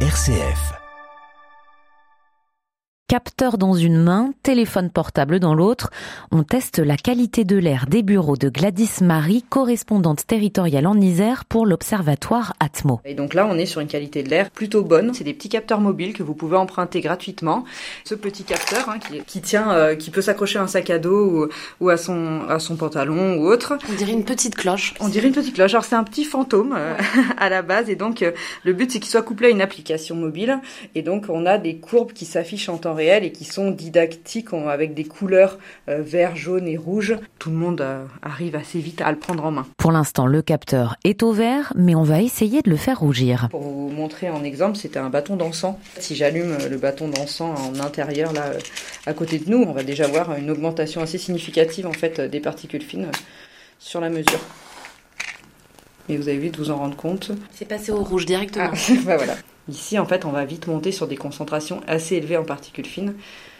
RCF. Capteur dans une main, téléphone portable dans l'autre, on teste la qualité de l'air des bureaux de Gladys Marie, correspondante territoriale en Isère pour l'Observatoire Atmo. Et donc là, on est sur une qualité de l'air plutôt bonne. C'est des petits capteurs mobiles que vous pouvez emprunter gratuitement. Ce petit capteur hein, qui, qui, tient, euh, qui peut s'accrocher à un sac à dos ou, ou, à, son, à son pantalon ou autre. On dirait une petite cloche. On dirait une petite cloche. Alors c'est un petit fantôme euh, à la base et donc euh, le but c'est qu'il soit couplé à une application mobile et donc on a des courbes qui s'affichent en temps et qui sont didactiques avec des couleurs euh, vert, jaune et rouge. Tout le monde euh, arrive assez vite à le prendre en main. Pour l'instant, le capteur est au vert, mais on va essayer de le faire rougir. Pour vous montrer en exemple, c'était un bâton d'encens. Si j'allume euh, le bâton d'encens en intérieur là à côté de nous, on va déjà voir une augmentation assez significative en fait des particules fines sur la mesure. Mais vous avez vite vous en rendre compte. C'est passé au rouge directement. Ah, bah voilà. Ici, en fait, on va vite monter sur des concentrations assez élevées en particules fines.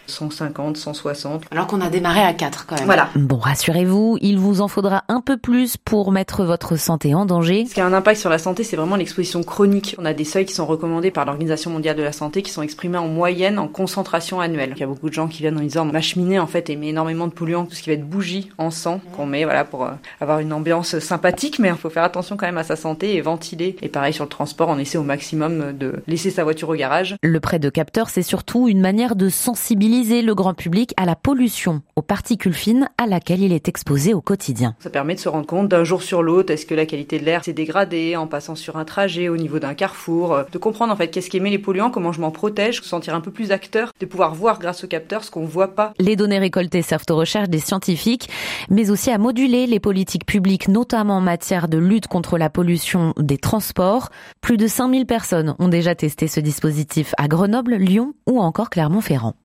150, 160. Alors qu'on a démarré à 4 quand même. Voilà. Bon, rassurez-vous, il vous en faudra un peu plus pour mettre votre santé en danger. Ce qui a un impact sur la santé, c'est vraiment l'exposition chronique. On a des seuils qui sont recommandés par l'Organisation mondiale de la santé qui sont exprimés en moyenne en concentration annuelle. Il y a beaucoup de gens qui viennent en disant ma cheminée en fait émet énormément de polluants, tout ce qui va être bougie, encens qu'on met voilà pour euh, avoir une ambiance sympathique, mais il faut faire attention quand même à sa santé et ventiler. Et pareil sur le transport, on essaie au maximum de laisser sa voiture au garage. Le prêt de capteur, c'est surtout une manière de sensibiliser le grand public à la pollution, aux particules fines à laquelle il est exposé au quotidien. Ça permet de se rendre compte d'un jour sur l'autre, est-ce que la qualité de l'air s'est dégradée en passant sur un trajet au niveau d'un carrefour, euh, de comprendre en fait qu'est-ce qui émet les polluants, comment je m'en protège, se sentir un peu plus acteur, de pouvoir voir grâce au capteur ce qu'on voit pas. Les données récoltées servent aux recherches des scientifiques, mais aussi à moduler les politiques publiques, notamment en matière de lutte contre la pollution des transports. Plus de 5000 personnes ont déjà testé ce dispositif à Grenoble, Lyon ou encore Clermont-Ferrand.